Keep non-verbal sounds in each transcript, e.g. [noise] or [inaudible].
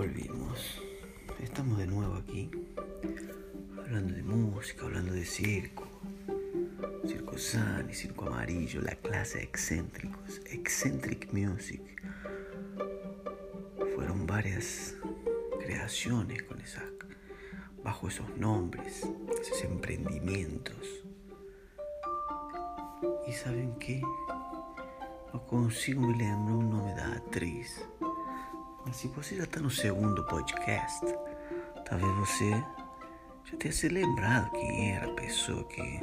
volvimos. Estamos de nuevo aquí, hablando de música, hablando de circo. Circo Sun y Circo Amarillo, la clase de excéntricos, Eccentric Music. Fueron varias creaciones con esa, bajo esos nombres, esos emprendimientos. ¿Y saben qué? No consigo me lembrar o nome da atriz. Mas se você já está no segundo podcast, talvez você já tenha se lembrado quem era a pessoa que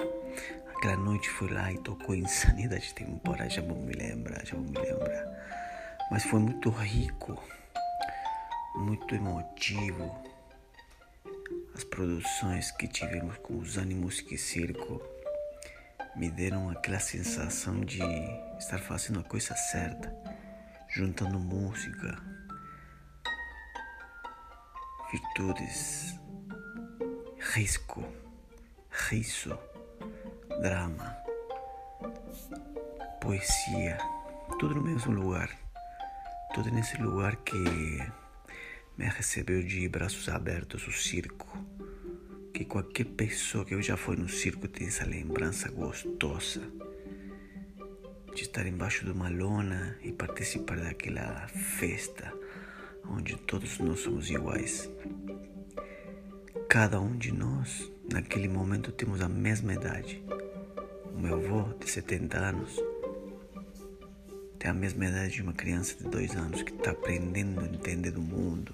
aquela noite foi lá e tocou Insanidade Temporal. Já vou me lembrar, já vou me lembrar. Mas foi muito rico, muito emotivo. As produções que tivemos com os ânimos que circo me deram aquela sensação de estar fazendo a coisa certa, juntando música, virtudes, risco, riso, drama, poesia, tudo no mesmo lugar, tudo nesse lugar que me recebeu de braços abertos o circo que qualquer pessoa que já foi no circo tem essa lembrança gostosa de estar embaixo de uma lona e participar daquela festa onde todos nós somos iguais. Cada um de nós, naquele momento, temos a mesma idade. O meu avô, de 70 anos, tem a mesma idade de uma criança de dois anos que está aprendendo a entender do mundo,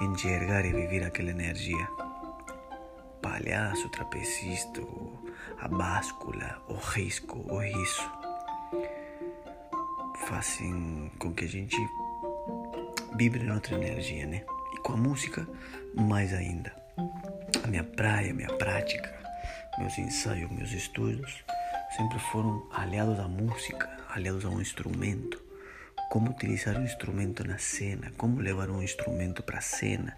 enxergar e viver aquela energia palhaço, trapecista, a báscula, o risco, o riso, fazem com que a gente vibre em outra energia, né? E com a música, mais ainda. A minha praia, a minha prática, meus ensaios, meus estudos sempre foram aliados à música, aliados a um instrumento. Como utilizar um instrumento na cena, como levar um instrumento para a cena,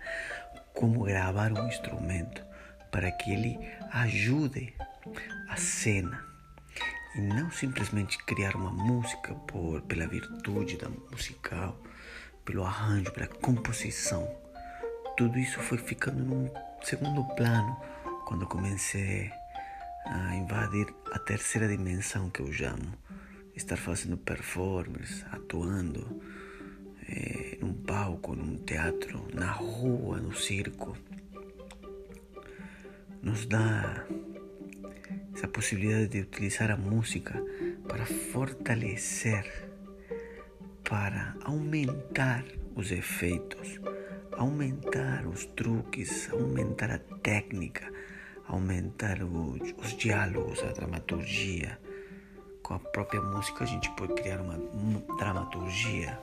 como gravar um instrumento para que ele ajude a cena e não simplesmente criar uma música por pela virtude da musical, pelo arranjo, pela composição. Tudo isso foi ficando num segundo plano quando comecei a invadir a terceira dimensão que eu chamo, estar fazendo performance, atuando é, num palco, num teatro, na rua, no circo nos dá essa possibilidade de utilizar a música para fortalecer, para aumentar os efeitos, aumentar os truques, aumentar a técnica, aumentar os, os diálogos, a dramaturgia. Com a própria música a gente pode criar uma dramaturgia.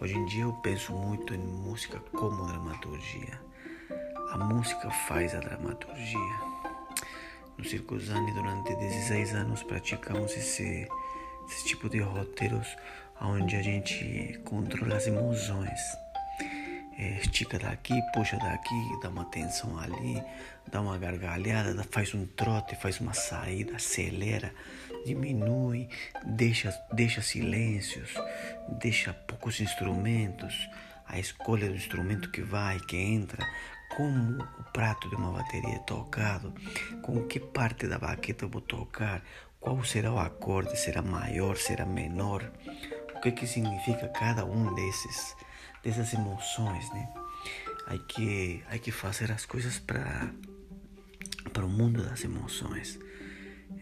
Hoje em dia eu penso muito em música como dramaturgia a música faz a dramaturgia. No Circo Zani, durante 16 anos, praticamos esse, esse tipo de roteiros onde a gente controla as emoções. É, estica daqui, puxa daqui, dá uma tensão ali, dá uma gargalhada, faz um trote, faz uma saída, acelera, diminui, deixa, deixa silêncios, deixa poucos instrumentos, a escolha do instrumento que vai, que entra, como o prato de uma bateria é tocado, com que parte da baqueta eu vou tocar, qual será o acorde, será maior, será menor, que que significa cada um desses dessas emoções, né? Hay que hay que fazer as coisas para para o mundo das emoções.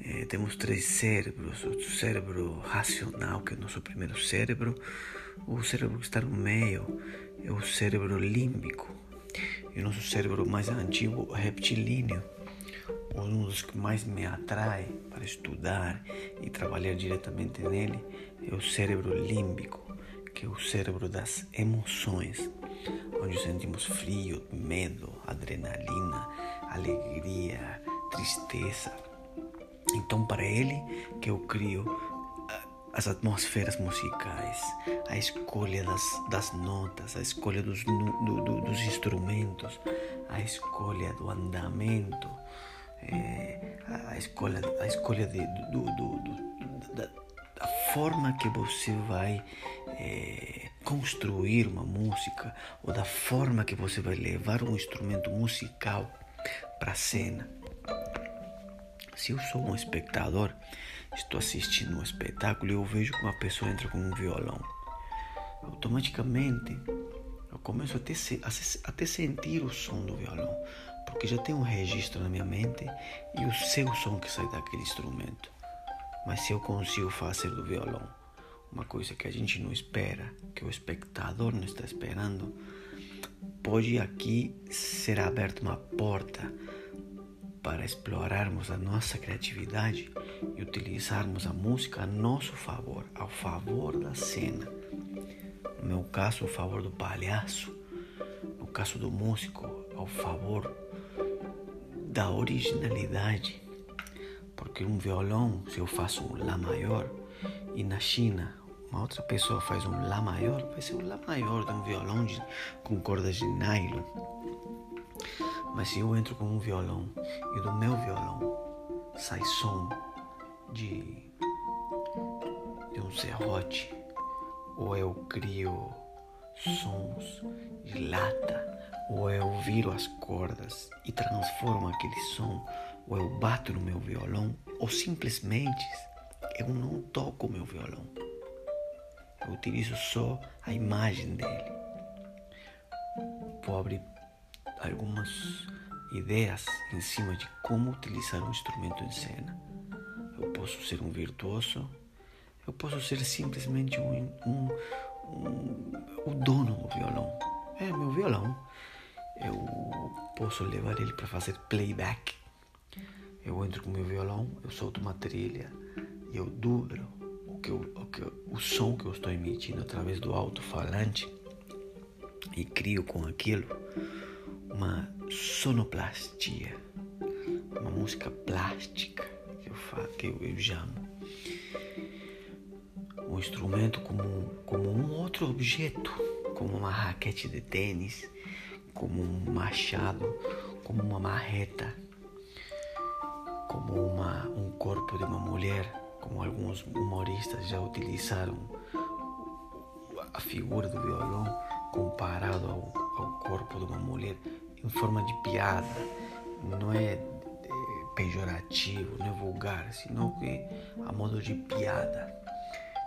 É, temos três cérebros: o cérebro racional, que é o nosso primeiro cérebro, o cérebro que está no meio é o cérebro límbico, e o nosso cérebro mais antigo, reptilíneo, um dos que mais me atrai para estudar e trabalhar diretamente nele, é o cérebro límbico, que é o cérebro das emoções, onde sentimos frio, medo, adrenalina, alegria, tristeza. Então, para ele que eu crio as atmosferas musicais, a escolha das, das notas, a escolha dos, do, do, dos instrumentos, a escolha do andamento, é, a escolha, a escolha de, do, do, da, da, forma que você vai é, construir uma música ou da forma que você vai levar um instrumento musical para a cena. Se eu sou um espectador, estou assistindo um espetáculo e eu vejo que uma pessoa entra com um violão, automaticamente eu começo a ter, a ter sentir o som do violão, porque já tem um registro na minha mente e o seu som que sai daquele instrumento. Mas se eu consigo fazer do violão uma coisa que a gente não espera, que o espectador não está esperando, pode aqui ser aberta uma porta para explorarmos a nossa criatividade e utilizarmos a música a nosso favor, ao favor da cena. No meu caso, ao favor do palhaço, no caso do músico, ao favor da originalidade. Porque um violão, se eu faço um Lá maior, e na China uma outra pessoa faz um Lá maior, vai ser um Lá maior de um violão de, com cordas de nylon. Mas se eu entro com um violão e do meu violão sai som de, de um serrote, ou eu crio sons de lata, ou eu viro as cordas e transformo aquele som, ou eu bato no meu violão, ou simplesmente eu não toco o meu violão. Eu utilizo só a imagem dele. Vou abrir algumas ideias em cima de como utilizar um instrumento em cena. Eu posso ser um virtuoso, eu posso ser simplesmente um, um, o dono do violão. É meu violão. Eu posso levar ele para fazer playback. Eu entro com meu violão, eu solto uma trilha e eu dublo que eu, o, que o som que eu estou emitindo através do alto-falante e crio com aquilo uma sonoplastia, uma música plástica que eu, falo, que eu, eu chamo. Um instrumento como, como um outro objeto, como uma raquete de tênis, como um machado, como uma marreta, como uma, um corpo de uma mulher como alguns humoristas já utilizaram a figura do violão comparado ao, ao corpo de uma mulher em forma de piada. Não é, é pejorativo, não é vulgar, sino que a modo de piada.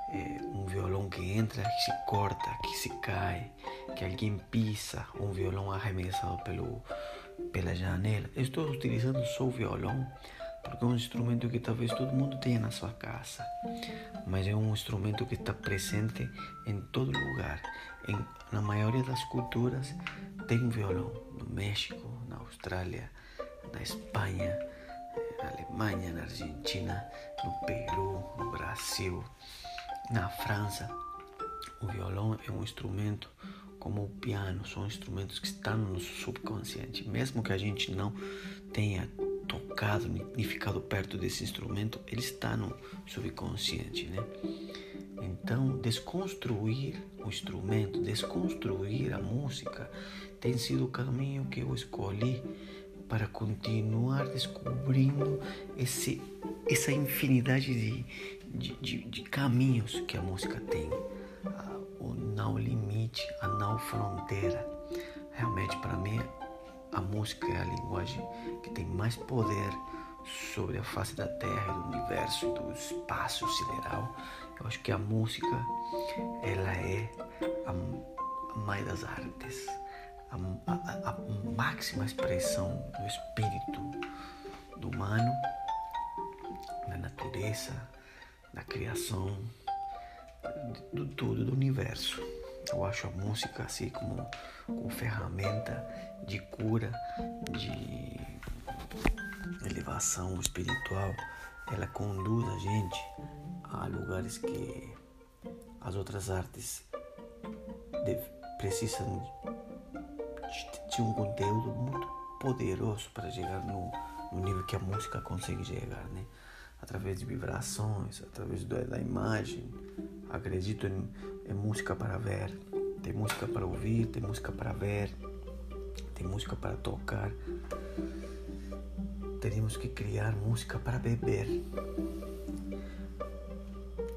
É um violão que entra, que se corta, que se cai, que alguém pisa, um violão arremessado pelo, pela janela. estou utilizando só o violão porque é um instrumento que talvez todo mundo tenha na sua casa, mas é um instrumento que está presente em todo lugar. Em, na maioria das culturas tem um violão. No México, na Austrália, na Espanha, na Alemanha, na Argentina, no Peru, no Brasil, na França. O violão é um instrumento como o piano, são instrumentos que estão no subconsciente, mesmo que a gente não tenha tocado nem ficado perto desse instrumento, ele está no subconsciente, né? Então, desconstruir o instrumento, desconstruir a música, tem sido o caminho que eu escolhi para continuar descobrindo esse, essa infinidade de, de, de, de caminhos que a música tem. O não limite, a não fronteira. Realmente, para mim, a música é a linguagem que tem mais poder sobre a face da Terra, do universo, do espaço sideral. Eu acho que a música ela é a, a mãe das artes, a, a, a máxima expressão do espírito do humano, da natureza, da criação, do tudo, do universo. Eu acho a música assim como, como ferramenta de cura, de elevação espiritual. Ela conduz a gente a lugares que as outras artes precisam de, de, um conteúdo muito poderoso para chegar no, no, nível que a música consegue chegar, né? Através de vibrações, através da imagem. Acredito em é música para ver, tem música para ouvir, tem música para ver, tem música para tocar. Teríamos que criar música para beber.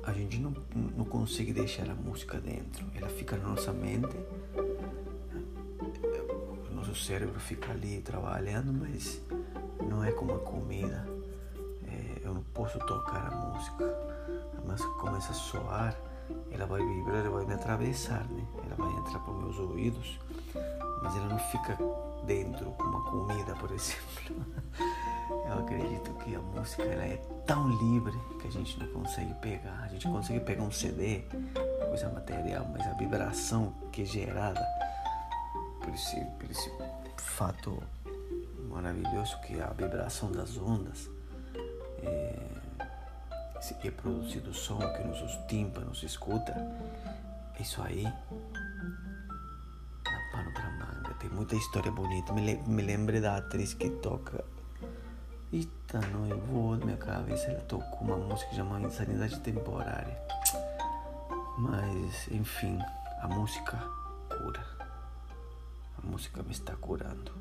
A gente não, não consegue deixar a música dentro. Ela fica na nossa mente, o nosso cérebro fica ali trabalhando, mas não é como a comida. Eu não posso tocar a música. Música começa a soar, ela vai vibrar, ela vai me atravessar, né? Ela vai entrar por meus ouvidos, mas ela não fica dentro como a comida, por exemplo. [laughs] Eu acredito que a música ela é tão livre que a gente não consegue pegar. A gente consegue pegar um CD, coisa material, mas a vibração que é gerada por esse, por esse fato maravilhoso que é a vibração das ondas, é, é produzido som que nossos tímpanos escuta, isso aí dá pano pra manga. Tem muita história bonita. Me, me lembre da atriz que toca Eita, não, eu vou na minha cabeça. Ela tocou uma música chamada Insanidade Temporária. Mas, enfim, a música cura. A música me está curando.